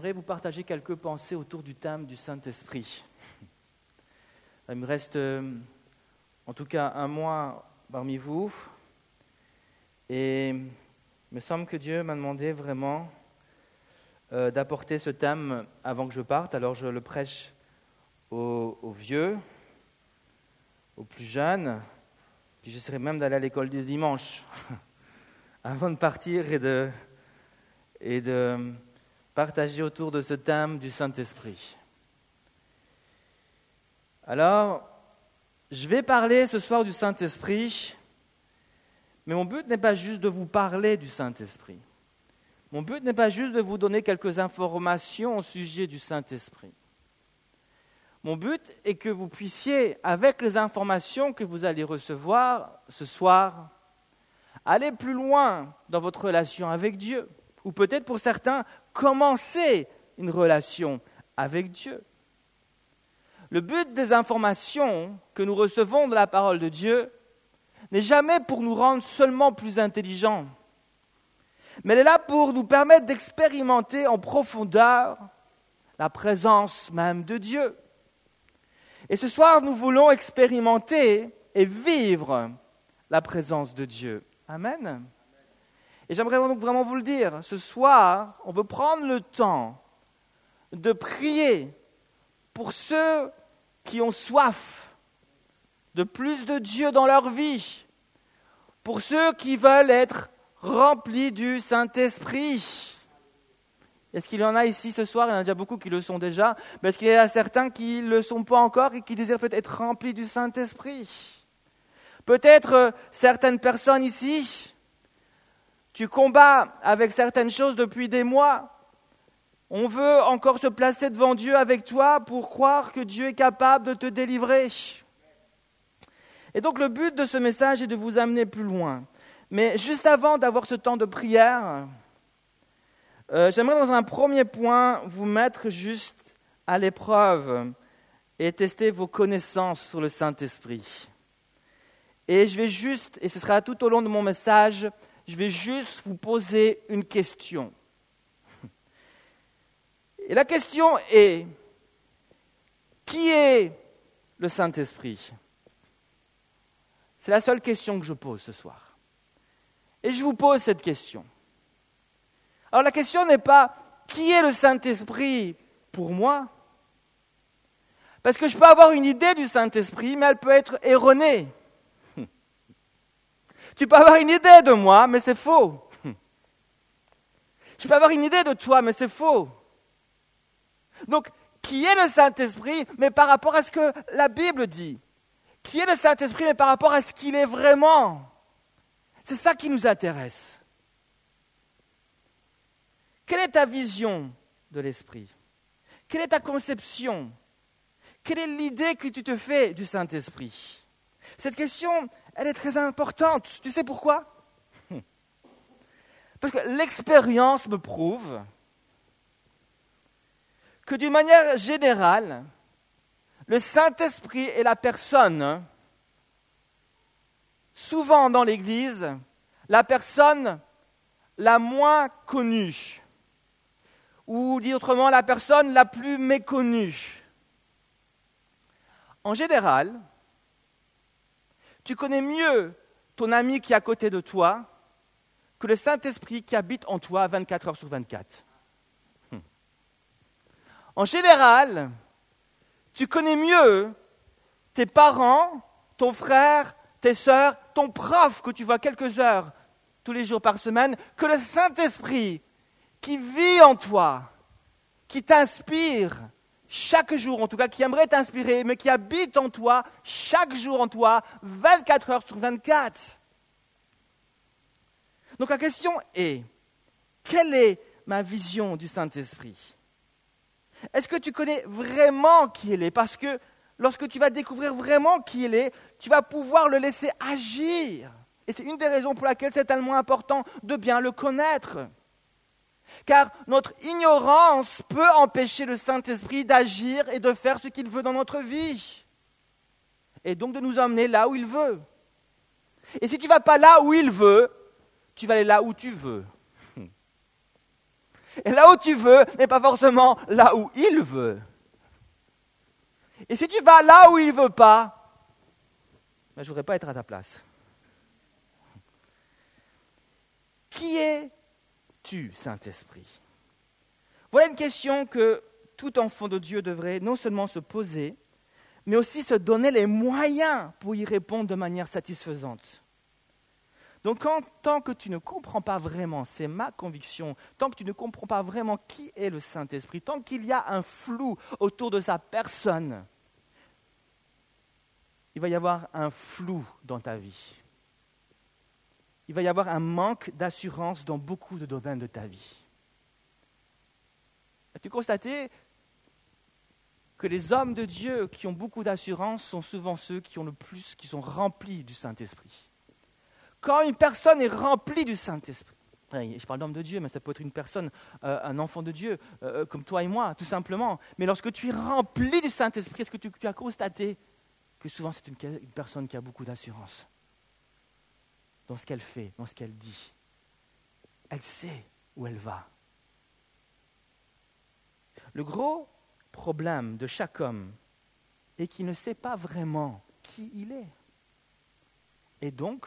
j'aimerais vous partager quelques pensées autour du thème du Saint-Esprit. Il me reste euh, en tout cas un mois parmi vous et il me semble que Dieu m'a demandé vraiment euh, d'apporter ce thème avant que je parte. Alors je le prêche aux, vieux, aux plus jeunes, puis j'essaierai même d'aller à l'école du dimanche avant de partir et de partager autour de ce thème du Saint-Esprit. Alors, je vais parler ce soir du Saint-Esprit, mais mon but n'est pas juste de vous parler du Saint-Esprit. Mon but n'est pas juste de vous donner quelques informations au sujet du Saint-Esprit. Mon but est que vous puissiez, avec les informations que vous allez recevoir ce soir, aller plus loin dans votre relation avec Dieu. Ou peut-être pour certains, commencer une relation avec Dieu. Le but des informations que nous recevons de la parole de Dieu n'est jamais pour nous rendre seulement plus intelligents, mais elle est là pour nous permettre d'expérimenter en profondeur la présence même de Dieu. Et ce soir, nous voulons expérimenter et vivre la présence de Dieu. Amen. Et j'aimerais donc vraiment vous le dire, ce soir, on veut prendre le temps de prier pour ceux qui ont soif de plus de Dieu dans leur vie, pour ceux qui veulent être remplis du Saint-Esprit. Est-ce qu'il y en a ici ce soir? Il y en a déjà beaucoup qui le sont déjà. Mais est-ce qu'il y en a certains qui ne le sont pas encore et qui désirent peut-être être remplis du Saint-Esprit? Peut-être euh, certaines personnes ici tu combats avec certaines choses depuis des mois. On veut encore se placer devant Dieu avec toi pour croire que Dieu est capable de te délivrer. Et donc le but de ce message est de vous amener plus loin. Mais juste avant d'avoir ce temps de prière, euh, j'aimerais dans un premier point vous mettre juste à l'épreuve et tester vos connaissances sur le Saint-Esprit. Et je vais juste, et ce sera tout au long de mon message, je vais juste vous poser une question. Et la question est, qui est le Saint-Esprit? C'est la seule question que je pose ce soir. Et je vous pose cette question. Alors la question n'est pas qui est le Saint-Esprit pour moi? Parce que je peux avoir une idée du Saint-Esprit, mais elle peut être erronée. Tu peux avoir une idée de moi, mais c'est faux. Je peux avoir une idée de toi, mais c'est faux. Donc, qui est le Saint-Esprit, mais par rapport à ce que la Bible dit? Qui est le Saint-Esprit, mais par rapport à ce qu'il est vraiment? C'est ça qui nous intéresse. Quelle est ta vision de l'Esprit? Quelle est ta conception? Quelle est l'idée que tu te fais du Saint-Esprit? Cette question, elle est très importante. Tu sais pourquoi? Parce que l'expérience me prouve que d'une manière générale, le Saint-Esprit est la personne, souvent dans l'Église, la personne la moins connue, ou dit autrement, la personne la plus méconnue. En général, tu connais mieux ton ami qui est à côté de toi que le Saint-Esprit qui habite en toi 24 heures sur 24. Hmm. En général, tu connais mieux tes parents, ton frère, tes sœurs, ton prof que tu vois quelques heures tous les jours par semaine, que le Saint-Esprit qui vit en toi, qui t'inspire, chaque jour, en tout cas, qui aimerait t'inspirer, mais qui habite en toi, chaque jour en toi, 24 heures sur 24. Donc la question est, quelle est ma vision du Saint-Esprit? Est-ce que tu connais vraiment qui il est? Parce que lorsque tu vas découvrir vraiment qui il est, tu vas pouvoir le laisser agir. Et c'est une des raisons pour laquelle c'est tellement important de bien le connaître. Car notre ignorance peut empêcher le Saint-Esprit d'agir et de faire ce qu'il veut dans notre vie. Et donc de nous emmener là où il veut. Et si tu ne vas pas là où il veut, tu vas aller là où tu veux. Et là où tu veux n'est pas forcément là où il veut. Et si tu vas là où il ne veut pas, ben, je ne voudrais pas être à ta place. Qui es-tu, Saint-Esprit Voilà une question que tout enfant de Dieu devrait non seulement se poser, mais aussi se donner les moyens pour y répondre de manière satisfaisante. Donc, tant que tu ne comprends pas vraiment, c'est ma conviction, tant que tu ne comprends pas vraiment qui est le Saint-Esprit, tant qu'il y a un flou autour de sa personne, il va y avoir un flou dans ta vie. Il va y avoir un manque d'assurance dans beaucoup de domaines de ta vie. As-tu constaté que les hommes de Dieu qui ont beaucoup d'assurance sont souvent ceux qui ont le plus, qui sont remplis du Saint-Esprit? Quand une personne est remplie du Saint-Esprit, je parle d'homme de Dieu, mais ça peut être une personne, euh, un enfant de Dieu, euh, comme toi et moi, tout simplement. Mais lorsque tu es rempli du Saint-Esprit, est-ce que tu, as constaté que souvent c'est une, personne qui a beaucoup d'assurance? Dans ce qu'elle fait, dans ce qu'elle dit Elle sait où elle va. Le gros problème de chaque homme est qu'il ne sait pas vraiment qui il est. Et donc,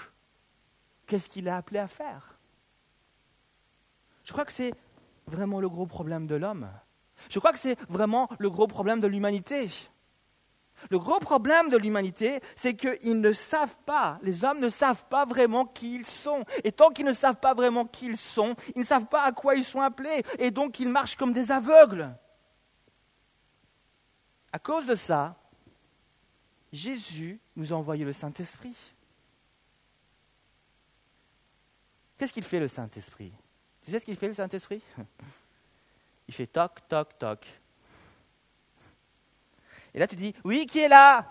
qu'est-ce qu'il est appelé à faire? Je crois que c'est vraiment le gros problème de l'homme. Je crois que c'est vraiment le gros problème de l'humanité. Le gros problème de l'humanité, c'est qu'ils ne savent pas, les hommes ne savent pas vraiment qui ils sont. Et tant qu'ils ne savent pas vraiment qui ils sont, ils ne savent pas à quoi ils sont appelés. Et donc ils marchent comme des aveugles. À cause de ça, Jésus nous a envoyé le Saint-Esprit. Qu'est-ce qu'il fait le Saint-Esprit? Tu sais ce qu'il fait le Saint-Esprit? Il fait toc, toc, toc. Et là, tu dis, oui, qui est là?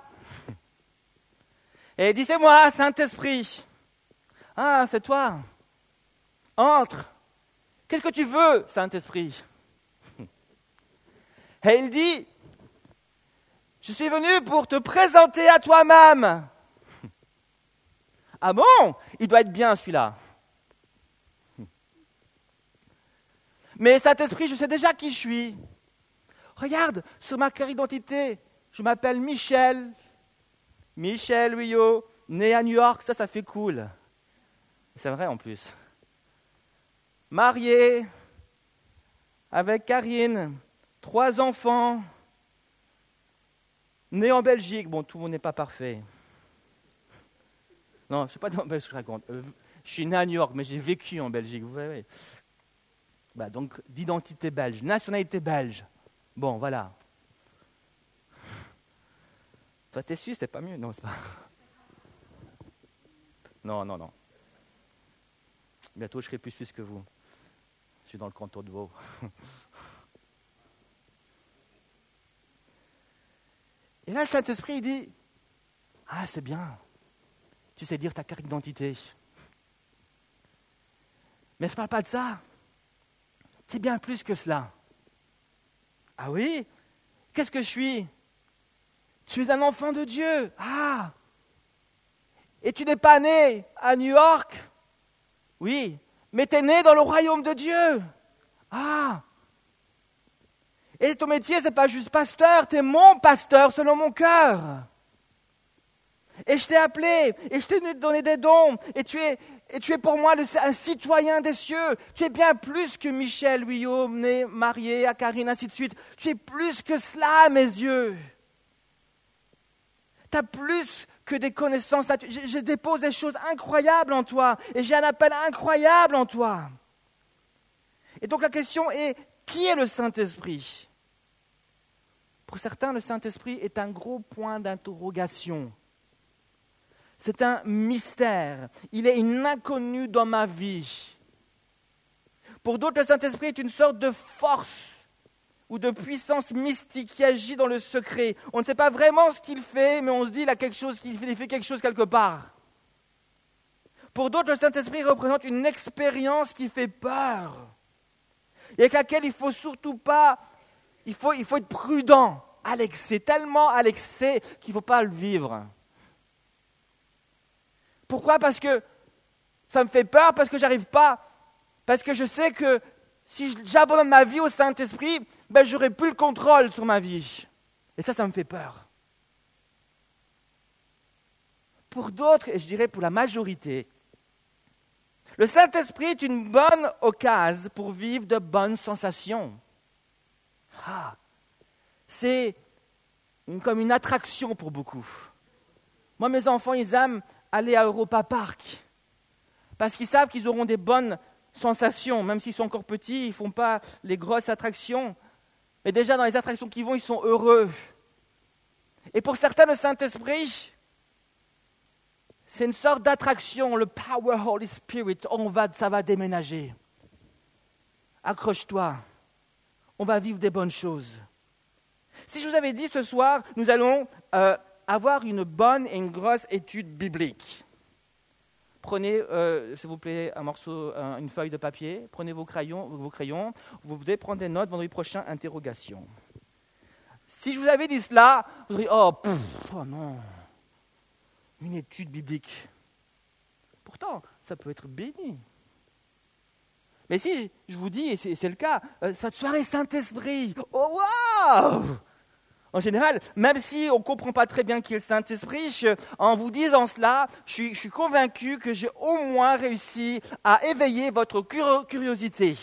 Et il dit, c'est moi, Saint-Esprit. Ah, c'est toi. Entre. Qu'est-ce que tu veux, Saint-Esprit? Et il dit, je suis venu pour te présenter à toi-même. Ah bon? Il doit être bien celui-là. Mais Saint-Esprit, je sais déjà qui je suis. Regarde, sur ma carte d'identité, je m'appelle Michel. Michel Huyot, né à New York, ça, ça fait cool. C'est vrai en plus. Marié avec Karine, trois enfants, né en Belgique. Bon, tout le monde n'est pas parfait. Non, je ne sais pas dans je raconte. Euh, je suis né à New York, mais j'ai vécu en Belgique, vous voyez. Bah, donc, d'identité belge, nationalité belge. Bon, voilà. Toi, t'es suisse, c'est pas mieux Non, c'est pas. Non, non, non. Bientôt, je serai plus suisse que vous. Je suis dans le canton de Vaud. Et là, le Saint-Esprit, dit Ah, c'est bien. Tu sais dire ta carte d'identité. Mais je ne parle pas de ça. C'est bien plus que cela. Ah oui? Qu'est-ce que je suis? Tu es un enfant de Dieu. Ah Et tu n'es pas né à New York Oui, mais tu es né dans le royaume de Dieu. Ah Et ton métier, ce n'est pas juste pasteur, tu es mon pasteur selon mon cœur. Et je t'ai appelé, et je t'ai donné des dons, et tu es, pour moi un citoyen des cieux. Tu es bien plus que Michel Huyot, né, marié à Karine, ainsi de suite. Tu es plus que cela à mes yeux tu as plus que des connaissances. Je, dépose des choses incroyables en toi et j'ai un appel incroyable en toi. Et donc la question est, qui est le Saint-Esprit? Pour certains, le Saint-Esprit est un gros point d'interrogation. C'est un mystère. Il est une inconnue dans ma vie. Pour d'autres, le Saint-Esprit est une sorte de force ou de puissance mystique qui agit dans le secret. On ne sait pas vraiment ce qu'il fait, mais on se dit qu'il a quelque chose, qu'il fait quelque chose quelque part. Pour d'autres, le Saint-Esprit représente une expérience qui fait peur et avec laquelle il faut surtout pas, il faut, il faut être prudent à l'excès, tellement à l'excès qu'il ne faut pas le vivre. Pourquoi? Parce que ça me fait peur, parce que j'arrive pas, parce que je sais que si j'abandonne ma vie au Saint-Esprit, ben, j'aurai plus le contrôle sur ma vie. Et ça, ça me fait peur. Pour d'autres, et je dirais pour la majorité, le Saint-Esprit est une bonne occasion pour vivre de bonnes sensations. Ah, c'est comme une attraction pour beaucoup. Moi, mes enfants, ils aiment aller à Europa Park parce qu'ils savent qu'ils auront des bonnes sensations, même s'ils sont encore petits, ils ne font pas les grosses attractions. Mais déjà, dans les attractions qu'ils vont, ils sont heureux. Et pour certains, le Saint-Esprit, c'est une sorte d'attraction, le Power Holy Spirit. On va, ça va déménager. Accroche-toi. On va vivre des bonnes choses. Si je vous avais dit ce soir, nous allons euh, avoir une bonne et une grosse étude biblique. Prenez, euh, s'il vous plaît, un morceau, une feuille de papier. Prenez vos crayons, vos crayons. Vous devez prendre des notes vendredi prochain. Interrogation. Si je vous avais dit cela, vous diriez oh, oh non, une étude biblique. Pourtant, ça peut être béni. Mais si je vous dis, et c'est le cas, euh, cette soirée Saint-Esprit, oh waouh en général, même si on ne comprend pas très bien qui est le Saint-Esprit, en vous disant cela, je suis, convaincu que j'ai au moins réussi à éveiller votre curiosité.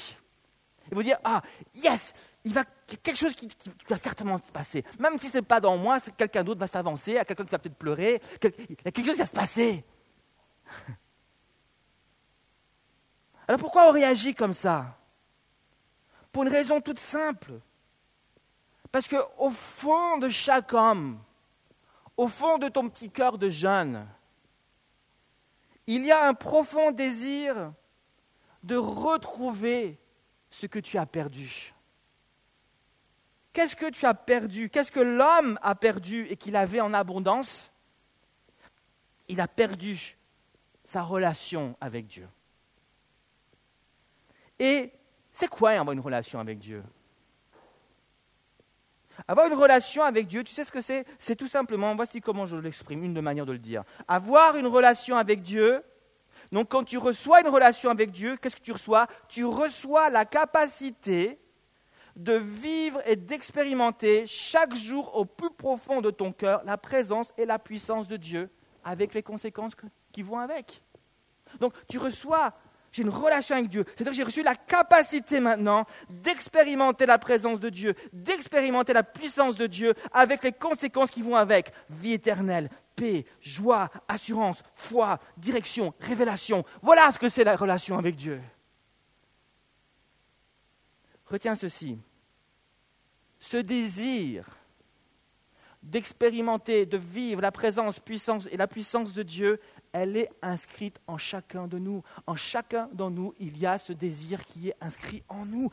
Et vous dire, ah, yes, il va quelque chose qui, va certainement se passer. Même si ce n'est pas dans moi, quelqu'un d'autre va s'avancer, quelqu'un qui va peut-être pleurer, il y a quelque chose qui va se passer. Alors pourquoi on réagit comme ça? Pour une raison toute simple. Parce qu'au fond de chaque homme, au fond de ton petit cœur de jeune, il y a un profond désir de retrouver ce que tu as perdu. Qu'est-ce que tu as perdu? Qu'est-ce que l'homme a perdu et qu'il avait en abondance? Il a perdu sa relation avec Dieu. Et c'est quoi une relation avec Dieu? Avoir une relation avec Dieu, tu sais ce que c'est? C'est tout simplement, voici comment je l'exprime, une manière de le dire. Avoir une relation avec Dieu, donc quand tu reçois une relation avec Dieu, qu'est-ce que tu reçois? Tu reçois la capacité de vivre et d'expérimenter chaque jour au plus profond de ton cœur la présence et la puissance de Dieu avec les conséquences qui vont avec. Donc tu reçois j'ai une relation avec Dieu. C'est-à-dire que j'ai reçu la capacité maintenant d'expérimenter la présence de Dieu, d'expérimenter la puissance de Dieu avec les conséquences qui vont avec. Vie éternelle, paix, joie, assurance, foi, direction, révélation. Voilà ce que c'est la relation avec Dieu. Retiens ceci. Ce désir d'expérimenter, de vivre la présence puissance et la puissance de Dieu elle est inscrite en chacun de nous. En chacun de nous, il y a ce désir qui est inscrit en nous.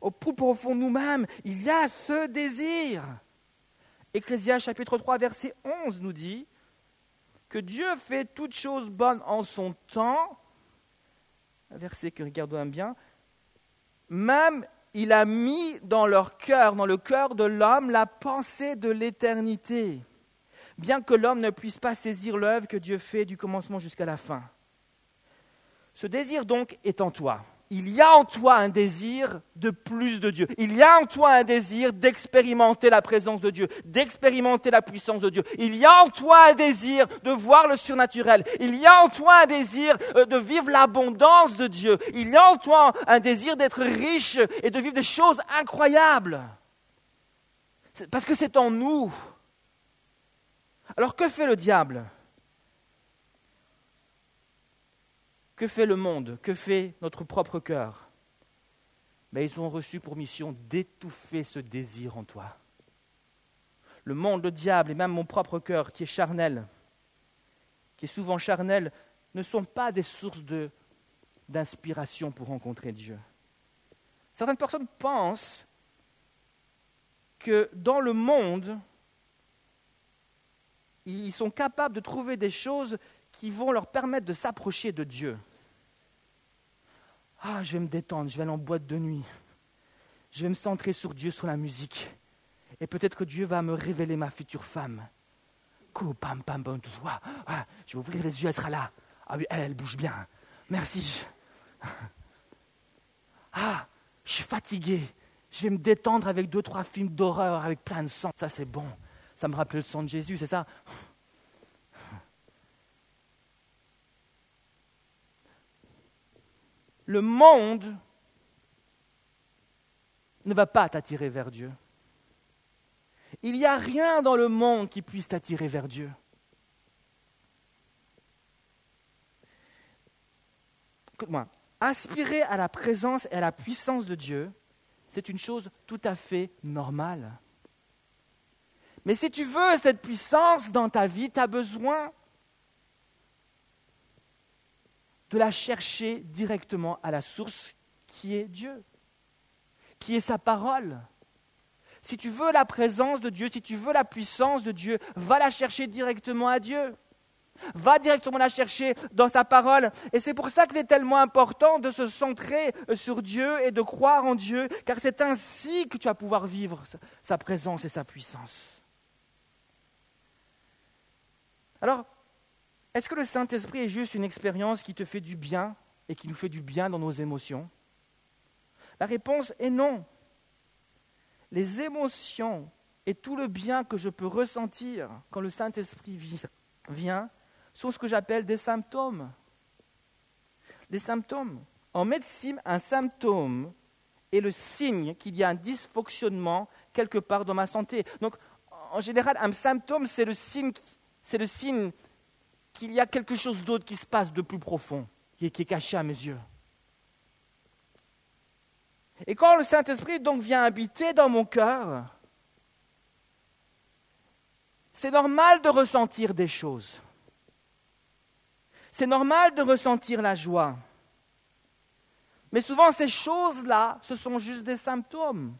au plus profond de nous-mêmes, il y a ce désir. Ecclésias chapitre 3, verset 11 nous dit que Dieu fait toutes choses bonnes en son temps. Un verset que regardons bien. Même il a mis dans leur cœur, dans le cœur de l'homme, la pensée de l'éternité bien que l'homme ne puisse pas saisir l'œuvre que Dieu fait du commencement jusqu'à la fin. Ce désir donc est en toi. Il y a en toi un désir de plus de Dieu. Il y a en toi un désir d'expérimenter la présence de Dieu, d'expérimenter la puissance de Dieu. Il y a en toi un désir de voir le surnaturel. Il y a en toi un désir euh, de vivre l'abondance de Dieu. Il y a en toi un désir d'être riche et de vivre des choses incroyables. Parce que c'est en nous. Alors que fait le diable? Que fait le monde? Que fait notre propre cœur? Mais ils ont reçu pour mission d'étouffer ce désir en toi. Le monde, le diable et même mon propre cœur qui est charnel, qui est souvent charnel, ne sont pas des sources d'inspiration pour rencontrer Dieu. Certaines personnes pensent que dans le monde, ils sont capables de trouver des choses qui vont leur permettre de s'approcher de Dieu. Ah, je vais me détendre, je vais aller en boîte de nuit. Je vais me centrer sur Dieu, sur la musique. Et peut-être que Dieu va me révéler ma future femme. pam, pam, pam, ah, je vais ouvrir les yeux, elle sera là. Ah oui, elle, elle bouge bien. Merci. Ah, je suis fatigué, je vais me détendre avec deux, trois films d'horreur avec plein de sang, ça c'est bon. Ça me rappelle le sang de Jésus, c'est ça? Le monde ne va pas t'attirer vers Dieu. Il n'y a rien dans le monde qui puisse t'attirer vers Dieu. Écoute-moi, aspirer à la présence et à la puissance de Dieu, c'est une chose tout à fait normale. Mais si tu veux cette puissance dans ta vie, tu as besoin de la chercher directement à la source qui est Dieu, qui est sa parole. Si tu veux la présence de Dieu, si tu veux la puissance de Dieu, va la chercher directement à Dieu. Va directement la chercher dans sa parole. Et c'est pour ça qu'il est tellement important de se centrer sur Dieu et de croire en Dieu, car c'est ainsi que tu vas pouvoir vivre sa présence et sa puissance. Alors, est-ce que le Saint-Esprit est juste une expérience qui te fait du bien et qui nous fait du bien dans nos émotions? La réponse est non les émotions et tout le bien que je peux ressentir quand le Saint-Esprit vient sont ce que j'appelle des symptômes. Les symptômes. En médecine, un symptôme est le signe qu'il y a un dysfonctionnement quelque part dans ma santé. Donc, en général, un symptôme, c'est le signe, c'est le signe qu'il y a quelque chose d'autre qui se passe de plus profond, qui est caché à mes yeux. Et quand le Saint-Esprit donc vient habiter dans mon cœur, c'est normal de ressentir des choses. C'est normal de ressentir la joie. Mais souvent, ces choses-là, ce sont juste des symptômes.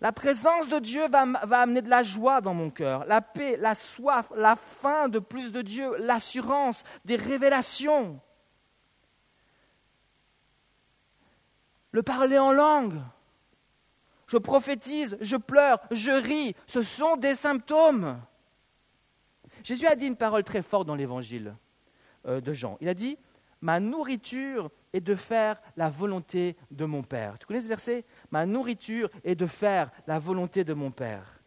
La présence de Dieu va, amener de la joie dans mon cœur, la paix, la soif, la faim de plus de Dieu, l'assurance, des révélations. le parler en langue. Je prophétise, je pleure, je ris. Ce sont des symptômes. Jésus a dit une parole très forte dans l'évangile euh, de Jean. Il a dit, ma nourriture est de faire la volonté de mon Père. Tu connais ce verset? Ma nourriture est de faire la volonté de mon Père.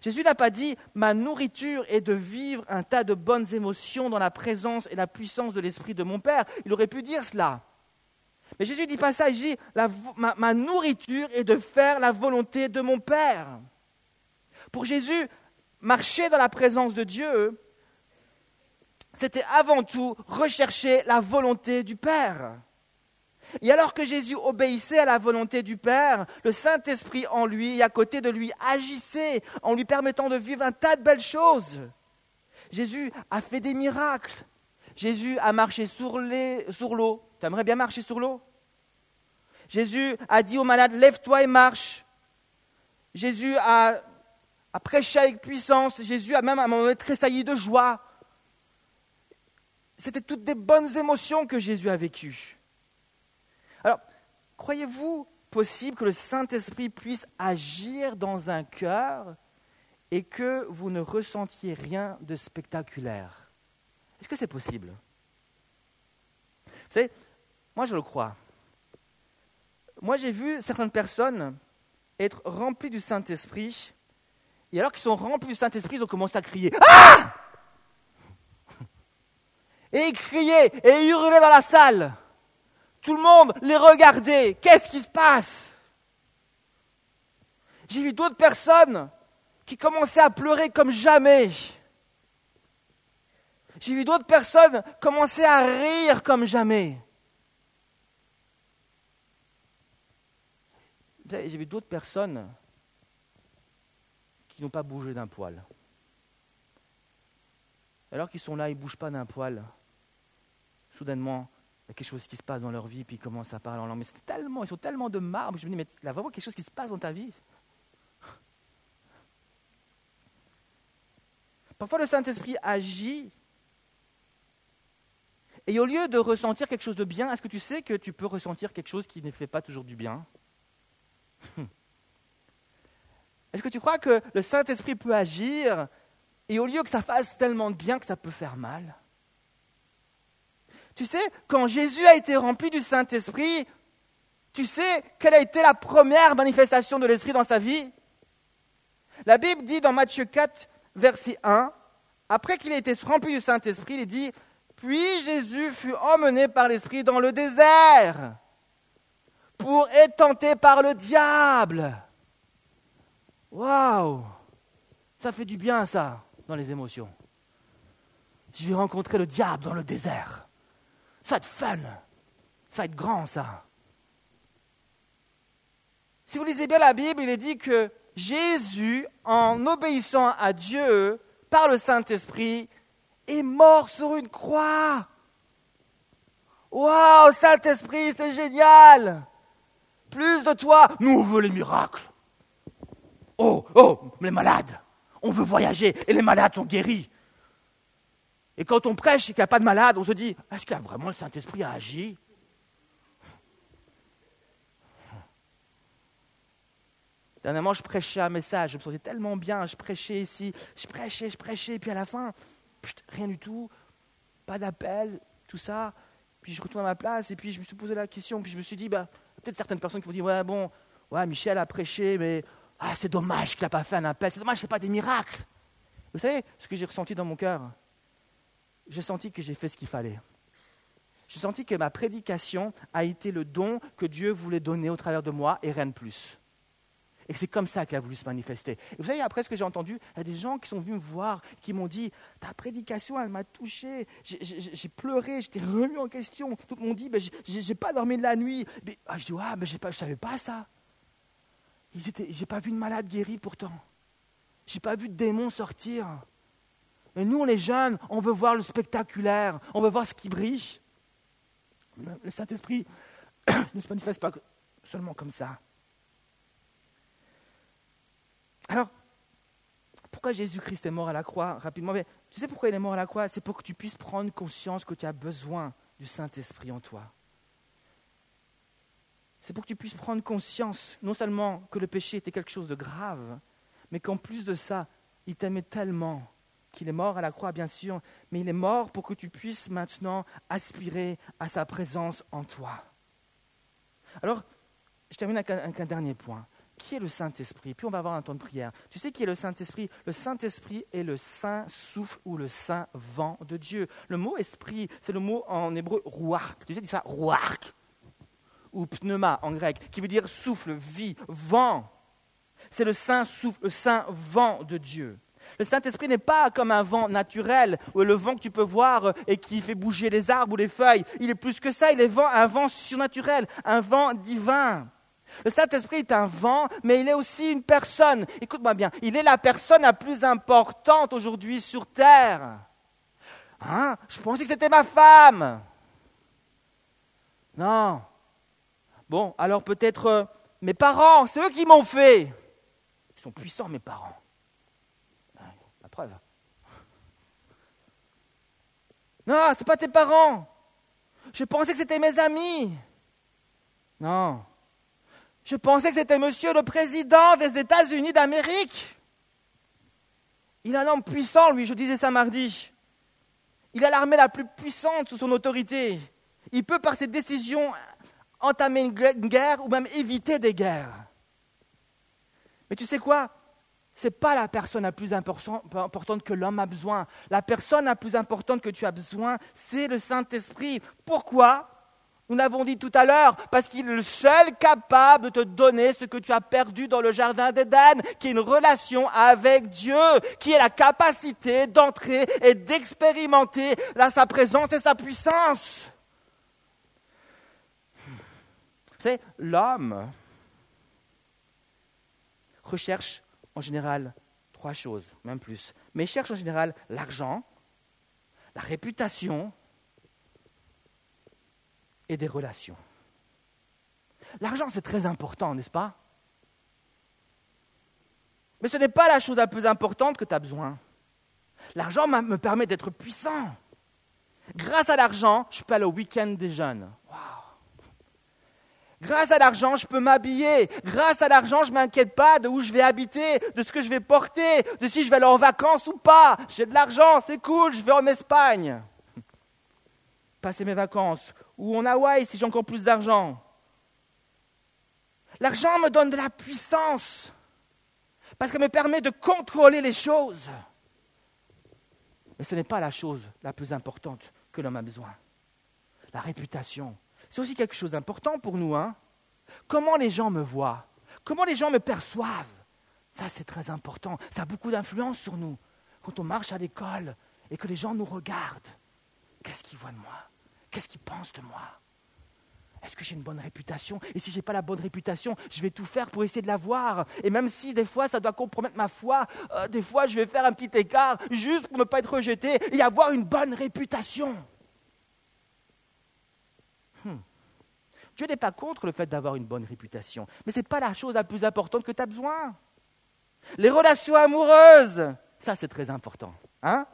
Jésus n'a pas dit ma nourriture est de vivre un tas de bonnes émotions dans la présence et la puissance de l'Esprit de mon Père. Il aurait pu dire cela. Mais Jésus dit pas ça, il dit ma nourriture est de faire la volonté de mon Père. Pour Jésus, marcher dans la présence de Dieu, c'était avant tout rechercher la volonté du Père. Et alors que Jésus obéissait à la volonté du Père, le Saint-Esprit en lui et à côté de lui agissait en lui permettant de vivre un tas de belles choses. Jésus a fait des miracles. Jésus a marché sur l'eau. Tu aimerais bien marcher sur l'eau? Jésus a dit aux malades, lève-toi et marche. Jésus a, prêché avec puissance. Jésus a même à un moment donné tressailli de joie. C'était toutes des bonnes émotions que Jésus a vécues. Croyez-vous possible que le Saint-Esprit puisse agir dans un cœur et que vous ne ressentiez rien de spectaculaire? Est-ce que c'est possible? Vous savez, moi, je le crois. Moi, j'ai vu certaines personnes être remplies du Saint-Esprit, et alors qu'ils sont remplis du Saint-Esprit, ils ont commencé à crier Ah Et ils criaient et ils hurlaient dans la salle. Tout le monde les regardait. Qu'est-ce qui se passe? J'ai vu d'autres personnes qui commençaient à pleurer comme jamais. J'ai vu d'autres personnes commencer à rire comme jamais. J'ai vu d'autres personnes qui n'ont pas bougé d'un poil. Alors qu'ils sont là, ils ne bougent pas d'un poil. Soudainement, a quelque chose qui se passe dans leur vie, puis ils commencent à parler en langue. Mais c'est tellement, ils sont tellement de marbre. Je me dis, mais il y a vraiment quelque chose qui se passe dans ta vie. Parfois, le Saint-Esprit agit et au lieu de ressentir quelque chose de bien, est-ce que tu sais que tu peux ressentir quelque chose qui ne fait pas toujours du bien? Est-ce que tu crois que le Saint-Esprit peut agir? Et au lieu que ça fasse tellement de bien que ça peut faire mal? Tu sais, quand Jésus a été rempli du Saint-Esprit, tu sais quelle a été la première manifestation de l'Esprit dans sa vie? La Bible dit dans Matthieu 4, verset 1, après qu'il ait été rempli du Saint-Esprit, il dit, puis Jésus fut emmené par l'Esprit dans le désert pour être tenté par le diable. Waouh Ça fait du bien ça, dans les émotions. Je vais rencontrer le diable dans le désert. Ça va être fun. Ça va être grand, ça. Si vous lisez bien la Bible, il est dit que Jésus, en obéissant à Dieu par le Saint-Esprit, est mort sur une croix. Waouh, Saint-Esprit, c'est génial. Plus de toi, nous on veut les miracles. Oh, oh, les malades. On veut voyager et les malades sont guéris. Et quand on prêche et qu'il n'y a pas de malade, on se dit Est-ce a vraiment le Saint-Esprit à agir? Dernièrement, je prêchais un message, je me sentais tellement bien, je prêchais ici, je prêchais, je prêchais, et puis à la fin, rien du tout, pas d'appel, tout ça. Puis je retourne à ma place, et puis je me suis posé la question, puis je me suis dit, bah, peut-être certaines personnes qui vont dire, ouais, bon, ouais, Michel a prêché, mais ah, c'est dommage qu'il n'a pas fait un appel, c'est dommage qu'il n'y ait pas des miracles. Vous savez ce que j'ai ressenti dans mon cœur? J'ai senti que j'ai fait ce qu'il fallait. J'ai senti que ma prédication a été le don que Dieu voulait donner au travers de moi et rien de plus. Et c'est comme ça qu'il a voulu se manifester. Vous savez, après ce que j'ai entendu, il y a des gens qui sont venus me voir, qui m'ont dit Ta prédication, elle m'a touché. J'ai pleuré, j'étais remis en question. Tout le monde dit ben, J'ai pas dormi de la nuit. Mais, ah, je dis Ah, mais je ne savais pas ça. J'ai pas vu de malade guéri pourtant. J'ai pas vu de démon sortir. Mais nous, les jeunes, on veut voir le spectaculaire, on veut voir ce qui brille. Le Saint-Esprit ne se manifeste pas seulement comme ça. Alors, pourquoi Jésus-Christ est mort à la croix Rapidement, tu sais pourquoi il est mort à la croix? C'est pour que tu puisses prendre conscience que tu as besoin du Saint-Esprit en toi. C'est pour que tu puisses prendre conscience, non seulement que le péché était quelque chose de grave, mais qu'en plus de ça, il t'aimait tellement qu'il est mort à la croix, bien sûr, mais il est mort pour que tu puisses maintenant aspirer à sa présence en toi. Alors, je termine avec un, dernier point. Qui est le Saint-Esprit? Puis on va avoir un temps de prière. Tu sais qui est le Saint-Esprit? Le Saint-Esprit est le saint souffle ou le saint vent de Dieu. Le mot esprit, c'est le mot en hébreu ruach. Tu sais, dis ça, ruach. Ou pneuma en grec, qui veut dire souffle, vie, vent. C'est le saint souffle, le saint vent de Dieu. Le Saint-Esprit n'est pas comme un vent naturel, le vent que tu peux voir euh, et qui fait bouger les arbres ou les feuilles. Il est plus que ça, il est un vent surnaturel, un vent divin. Le Saint-Esprit est un vent, mais il est aussi une personne. Écoute-moi bien, il est la personne la plus importante aujourd'hui sur Terre. Hein? Je pensais que c'était ma femme. Non. Bon, alors peut-être euh, mes parents, c'est eux qui m'ont fait. Ils sont puissants, mes parents preuve. Non, ce pas tes parents. Je pensais que c'était mes amis. Non. Je pensais que c'était monsieur le président des États-Unis d'Amérique. Il a un homme puissant, lui, je disais ça mardi. Il a l'armée la plus puissante sous son autorité. Il peut, par ses décisions, entamer une guerre ou même éviter des guerres. Mais tu sais quoi? N'est pas la personne la plus importante que l'homme a besoin. La personne la plus importante que tu as besoin, c'est le Saint-Esprit. Pourquoi? Nous l'avons dit tout à l'heure, parce qu'il est le seul capable de te donner ce que tu as perdu dans le Jardin d'Éden, qui est une relation avec Dieu, qui est la capacité d'entrer et d'expérimenter sa présence et sa puissance. C'est l'homme recherche en général trois choses, même plus. Mais ils cherchent en général l'argent, la réputation et des relations. L'argent, c'est très important, n'est-ce pas? Mais ce n'est pas la chose la plus importante que tu as besoin. L'argent me permet d'être puissant. Grâce à l'argent, je peux aller au week-end des jeunes. Grâce à l'argent, je peux m'habiller. Grâce à l'argent, je ne m'inquiète pas de où je vais habiter, de ce que je vais porter, de si je vais aller en vacances ou pas. J'ai de l'argent, c'est cool, je vais en Espagne. passer mes vacances, ou en Hawaï si j'ai encore plus d'argent. L'argent me donne de la puissance, parce qu'elle me permet de contrôler les choses. Mais ce n'est pas la chose la plus importante que l'homme a besoin. La réputation, c'est aussi quelque chose d'important pour nous. Hein Comment les gens me voient Comment les gens me perçoivent Ça, c'est très important. Ça a beaucoup d'influence sur nous. Quand on marche à l'école et que les gens nous regardent, qu'est-ce qu'ils voient de moi? Qu'est-ce qu'ils pensent de moi? Est-ce que j'ai une bonne réputation? Et si je n'ai pas la bonne réputation, je vais tout faire pour essayer de l'avoir. Et même si des fois ça doit compromettre ma foi, euh, des fois je vais faire un petit écart juste pour ne pas être rejeté et avoir une bonne réputation. Hmm. Dieu n'est pas contre le fait d'avoir une bonne réputation, mais ce n'est pas la chose la plus importante que tu as besoin. Les relations amoureuses, ça c'est très important. Hein?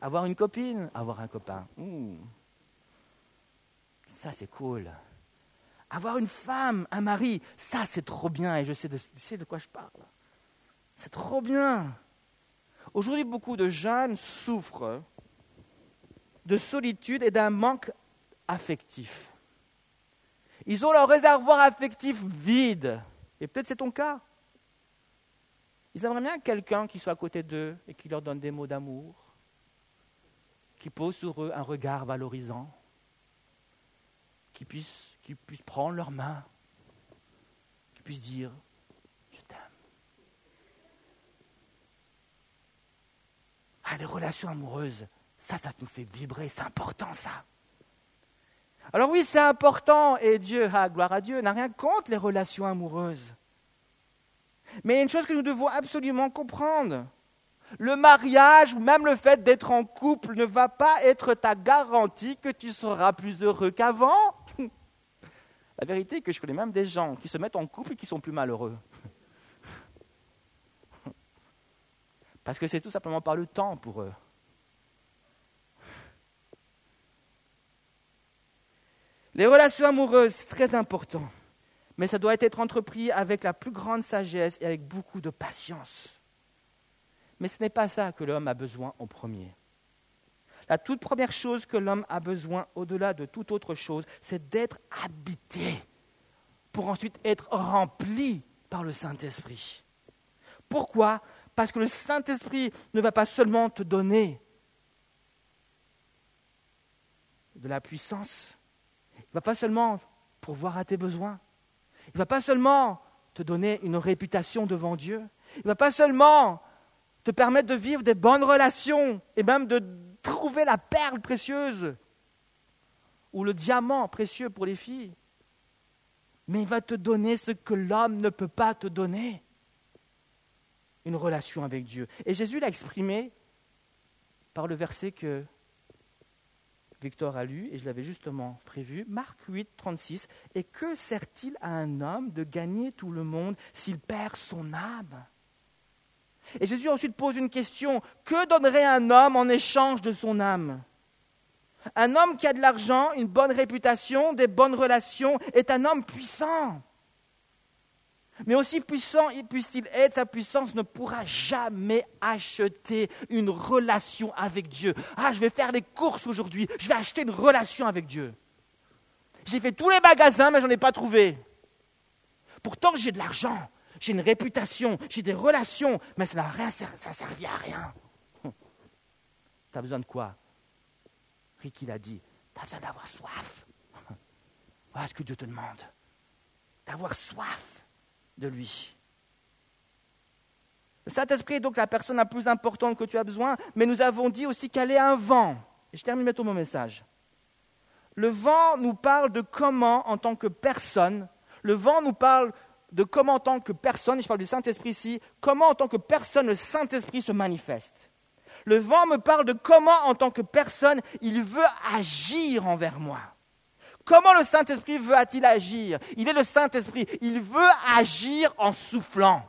Avoir une copine, avoir un copain. Hmm. Ça, c'est cool. Avoir une femme, un mari, ça, c'est trop bien. Et je sais de, de quoi je parle. C'est trop bien. Aujourd'hui, beaucoup de jeunes souffrent de solitude et d'un manque affectif. Ils ont leur réservoir affectif vide. Et peut-être c'est ton cas. Ils aimeraient bien quelqu'un qui soit à côté d'eux et qui leur donne des mots d'amour, qui pose sur eux un regard valorisant qui puissent, qui puissent prendre leurs mains, qui puissent dire Je t'aime. Ah, les relations amoureuses, ça, ça nous fait vibrer, c'est important ça. Alors oui, c'est important, et Dieu, ah, gloire à Dieu, n'a rien contre les relations amoureuses. Mais il y a une chose que nous devons absolument comprendre. Le mariage ou même le fait d'être en couple ne va pas être ta garantie que tu seras plus heureux qu'avant. La vérité est que je connais même des gens qui se mettent en couple et qui sont plus malheureux. Parce que c'est tout simplement par le temps pour eux. Les relations amoureuses, c'est très important. Mais ça doit être entrepris avec la plus grande sagesse et avec beaucoup de patience. Mais ce n'est pas ça que l'homme a besoin en premier. La toute première chose que l'homme a besoin, au-delà de toute autre chose, c'est d'être habité pour ensuite être rempli par le Saint-Esprit. Pourquoi? Parce que le Saint-Esprit ne va pas seulement te donner de la puissance, il ne va pas seulement pourvoir à tes besoins, il ne va pas seulement te donner une réputation devant Dieu, il ne va pas seulement te permettre de vivre des bonnes relations et même de trouver la perle précieuse ou le diamant précieux pour les filles. Mais il va te donner ce que l'homme ne peut pas te donner. Une relation avec Dieu. Et Jésus l'a exprimé par le verset que Victor a lu, et je l'avais justement prévu, Marc 8, 36. Et que sert-il à un homme de gagner tout le monde s'il perd son âme? Et Jésus ensuite pose une question. Que donnerait un homme en échange de son âme? Un homme qui a de l'argent, une bonne réputation, des bonnes relations, est un homme puissant. Mais aussi puissant puisse-t-il être, sa puissance ne pourra jamais acheter une relation avec Dieu. Ah, je vais faire des courses aujourd'hui, je vais acheter une relation avec Dieu. J'ai fait tous les magasins, mais je n'en ai pas trouvé. Pourtant, j'ai de l'argent, j'ai une réputation, j'ai des relations, mais ça n'a rien, ça n'a servi à rien. Tu as besoin de quoi? Ricky l'a dit, tu as besoin d'avoir soif. Voilà ce que Dieu te demande. D'avoir soif de lui. Le Saint-Esprit est donc la personne la plus importante que tu as besoin, mais nous avons dit aussi qu'elle est un vent. Et je termine bientôt mon message. Le vent nous parle de comment, en tant que personne, le vent nous parle de comment en tant que personne, et je parle du Saint-Esprit ici, comment en tant que personne le Saint-Esprit se manifeste. Le vent me parle de comment en tant que personne il veut agir envers moi. Comment le Saint-Esprit veut-il agir? Il est le Saint-Esprit, il veut agir en soufflant.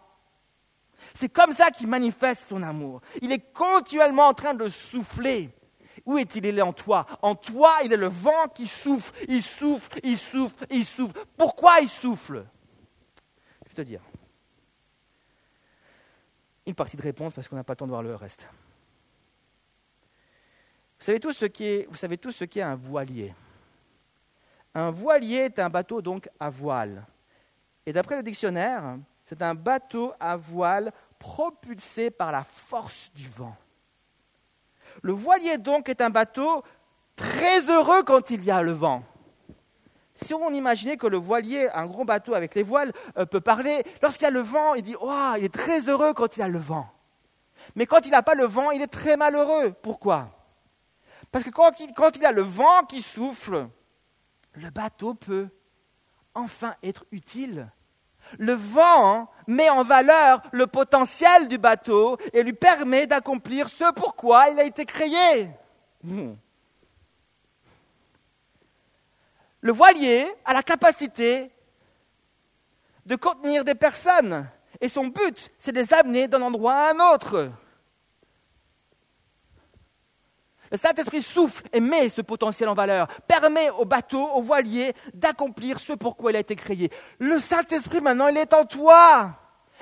C'est comme ça qu'il manifeste son amour. Il est continuellement en train de souffler. Où est-il? Il est en toi. En toi, il est le vent qui souffle. Il souffle, il souffle, il souffle. Pourquoi il souffle? Te dire. Une partie de réponse parce qu'on n'a pas le temps de voir le reste. Vous savez tous ce vous savez tous ce qu'est un voilier. Un voilier est un bateau donc à voile. Et d'après le dictionnaire, c'est un bateau à voile propulsé par la force du vent. Le voilier donc est un bateau très heureux quand il y a le vent. Si on imaginait que le voilier, un gros bateau avec les voiles, euh, peut parler, lorsqu'il y a le vent, il dit Oh, il est très heureux quand il a le vent. Mais quand il n'a pas le vent, il est très malheureux. Pourquoi? Parce que quand il, quand il a le vent qui souffle, le bateau peut enfin être utile. Le vent met en valeur le potentiel du bateau et lui permet d'accomplir ce pourquoi il a été créé. Hmm. Le voilier a la capacité de contenir des personnes et son but, c'est de les amener d'un endroit à un autre. Le Saint-Esprit souffle et met ce potentiel en valeur, permet au bateau, au voilier, d'accomplir ce pourquoi il a été créé. Le Saint-Esprit, maintenant, il est en toi.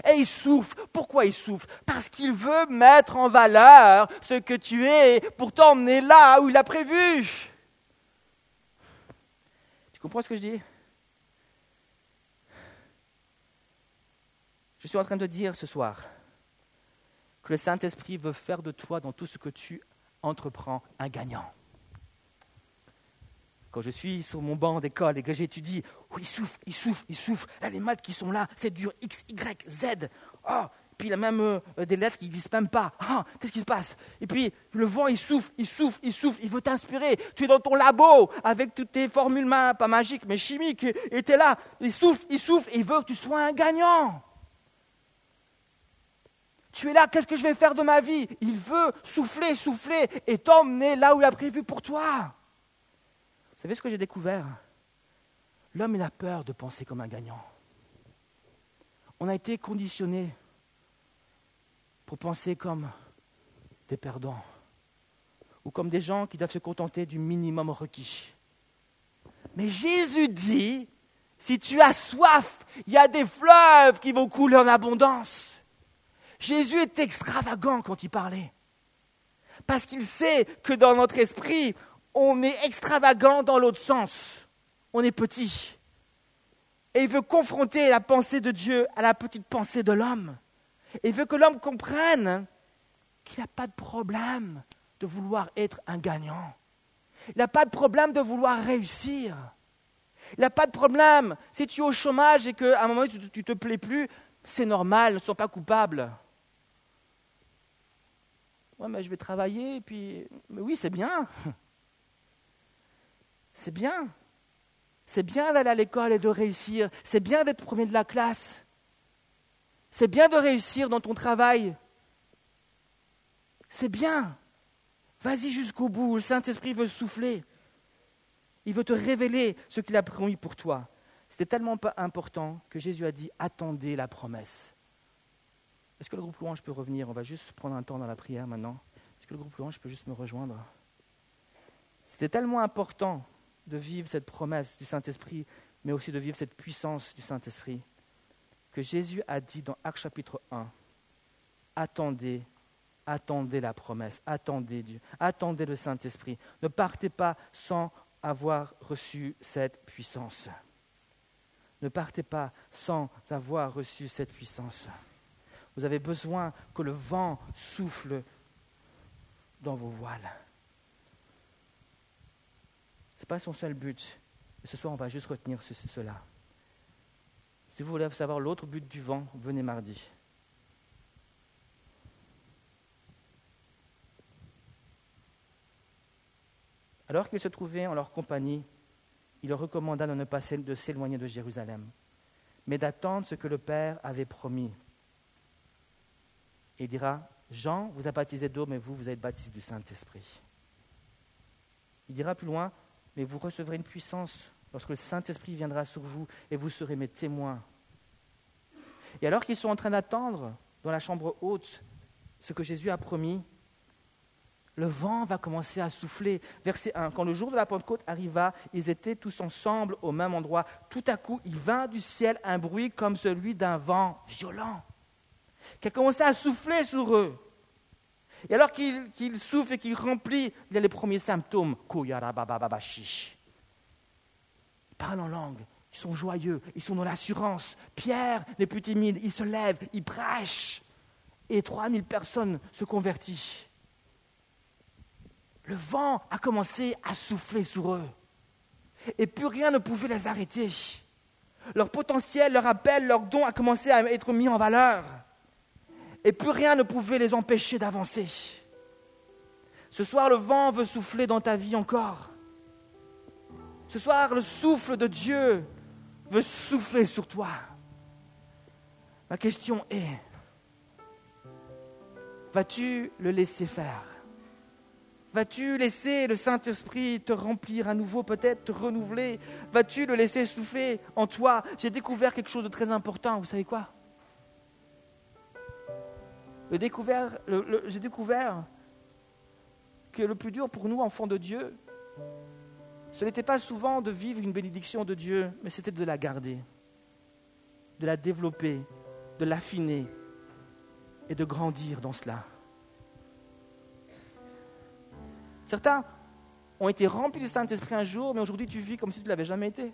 Et il souffle. Pourquoi il souffle? Parce qu'il veut mettre en valeur ce que tu es pour t'emmener là où il a prévu. Tu comprends ce que je dis? Je suis en train de dire ce soir que le Saint-Esprit veut faire de toi dans tout ce que tu entreprend un gagnant. Quand je suis sur mon banc d'école et que j'étudie, oh, il souffle, il souffle, il souffle. Là, les maths qui sont là, c'est dur. X, Y, Z. Oh, puis il y a même euh, des lettres qui n'existent même pas. Ah, qu'est-ce qui se passe? Et puis le vent, il souffle, il souffle, il souffle, il veut t'inspirer. Tu es dans ton labo avec toutes tes formules, pas magiques, mais chimiques, et tu es là. Il souffle, il souffle, et il veut que tu sois un gagnant. Tu es là, qu'est-ce que je vais faire de ma vie? Il veut souffler, souffler et t'emmener là où il a prévu pour toi. Vous savez ce que j'ai découvert? L'homme, a peur de penser comme un gagnant. On a été conditionné pour penser comme des perdants ou comme des gens qui doivent se contenter du minimum requis. Mais Jésus dit, si tu as soif, il y a des fleuves qui vont couler en abondance. Jésus est extravagant quand il parlait. Parce qu'il sait que dans notre esprit, on est extravagant dans l'autre sens. On est petit. Et il veut confronter la pensée de Dieu à la petite pensée de l'homme. Et il veut que l'homme comprenne qu'il n'a pas de problème de vouloir être un gagnant. Il n'a pas de problème de vouloir réussir. Il n'a pas de problème. Si tu es au chômage et qu'à un moment tu ne te plais plus, c'est normal, ne sois pas coupable. Je vais travailler, et puis. Mais oui, c'est bien. C'est bien. C'est bien d'aller à l'école et de réussir. C'est bien d'être premier de la classe. C'est bien de réussir dans ton travail. C'est bien. Vas-y jusqu'au bout. Le Saint-Esprit veut souffler. Il veut te révéler ce qu'il a promis pour toi. C'était tellement important que Jésus a dit attendez la promesse. Est-ce que le groupe louange peut revenir? On va juste prendre un temps dans la prière maintenant. Est-ce que le groupe louange peut juste me rejoindre? C'était tellement important de vivre cette promesse du Saint-Esprit, mais aussi de vivre cette puissance du Saint-Esprit, que Jésus a dit dans Acte chapitre 1, attendez, attendez la promesse, attendez Dieu, attendez le Saint-Esprit. Ne partez pas sans avoir reçu cette puissance. Ne partez pas sans avoir reçu cette puissance. Vous avez besoin que le vent souffle dans vos voiles. Ce n'est pas son seul but. ce soir, on va juste retenir cela. Si vous voulez savoir l'autre but du vent, venez mardi. Alors qu'ils se trouvaient en leur compagnie, il leur recommanda de ne pas s'éloigner de Jérusalem, mais d'attendre ce que le Père avait promis. Il dira, Jean vous a baptisé d'eau, mais vous, vous êtes baptisé du Saint-Esprit. Il dira plus loin, mais vous recevrez une puissance lorsque le Saint-Esprit viendra sur vous et vous serez mes témoins. Et alors qu'ils sont en train d'attendre dans la chambre haute ce que Jésus a promis, le vent va commencer à souffler. Verset 1. Quand le jour de la Pentecôte arriva, ils étaient tous ensemble au même endroit. Tout à coup, il vint du ciel un bruit comme celui d'un vent violent qui a commencé à souffler sur eux. Et alors qu'il souffle et qu'il remplit, il y a les premiers symptômes. Ils parlent en langue, ils sont joyeux, ils sont dans l'assurance. Pierre n'est plus timide, il se lève, il prêche. Et 3000 personnes se convertissent. Le vent a commencé à souffler sur eux. Et plus rien ne pouvait les arrêter. Leur potentiel, leur appel, leur don a commencé à être mis en valeur. Et plus rien ne pouvait les empêcher d'avancer. Ce soir, le vent veut souffler dans ta vie encore. Ce soir, le souffle de Dieu veut souffler sur toi. Ma question est, vas-tu le laisser faire? Vas-tu laisser le Saint-Esprit te remplir à nouveau, peut-être te renouveler? Vas-tu le laisser souffler en toi? J'ai découvert quelque chose de très important, vous savez quoi? J'ai découvert, que le plus dur pour nous, enfants de Dieu, ce n'était pas souvent de vivre une bénédiction de Dieu, mais c'était de la garder, de la développer, de l'affiner et de grandir dans cela. Certains ont été remplis du Saint-Esprit un jour, mais aujourd'hui tu vis comme si tu ne l'avais jamais été.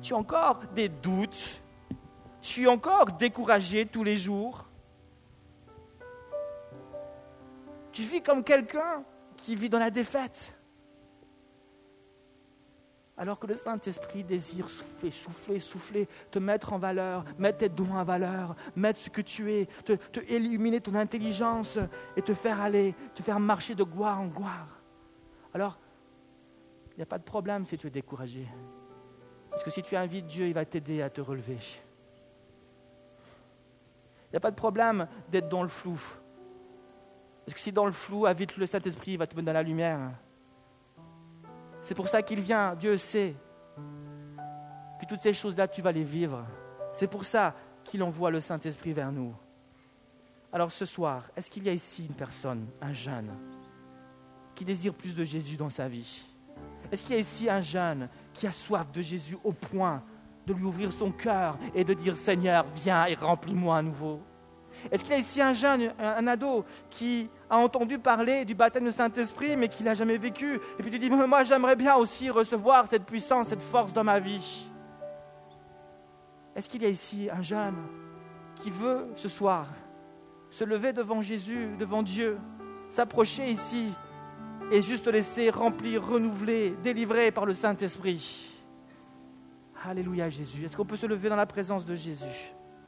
Tu as encore des doutes, tu es encore découragé tous les jours? Tu vis comme quelqu'un qui vit dans la défaite alors que le Saint-Esprit désire souffler, souffler, souffler, te mettre en valeur, mettre tes dons en valeur, mettre ce que tu es, te, te illuminer ton intelligence et te faire aller, te faire marcher de gloire en gloire. Alors, il n'y a pas de problème si tu es découragé. Parce que si tu invites Dieu, il va t'aider à te relever. Il n'y a pas de problème d'être dans le flou. Parce que si dans le flou, invite le Saint-Esprit, va te mettre dans la lumière. C'est pour ça qu'il vient. Dieu sait que toutes ces choses-là, tu vas les vivre. C'est pour ça qu'il envoie le Saint-Esprit vers nous. Alors ce soir, est-ce qu'il y a ici une personne, un jeune, qui désire plus de Jésus dans sa vie? Est-ce qu'il y a ici un jeune qui a soif de Jésus au point de lui ouvrir son cœur et de dire Seigneur, viens et remplis-moi à nouveau. Est-ce qu'il y a ici un jeune, un, ado, qui a entendu parler du baptême du Saint-Esprit, mais qui l'a jamais vécu? Et puis tu dis, moi j'aimerais bien aussi recevoir cette puissance, cette force dans ma vie. Est-ce qu'il y a ici un jeune qui veut ce soir se lever devant Jésus, devant Dieu, s'approcher ici et juste laisser remplir, renouveler, délivrer par le Saint-Esprit? Alléluia Jésus. Est-ce qu'on peut se lever dans la présence de Jésus?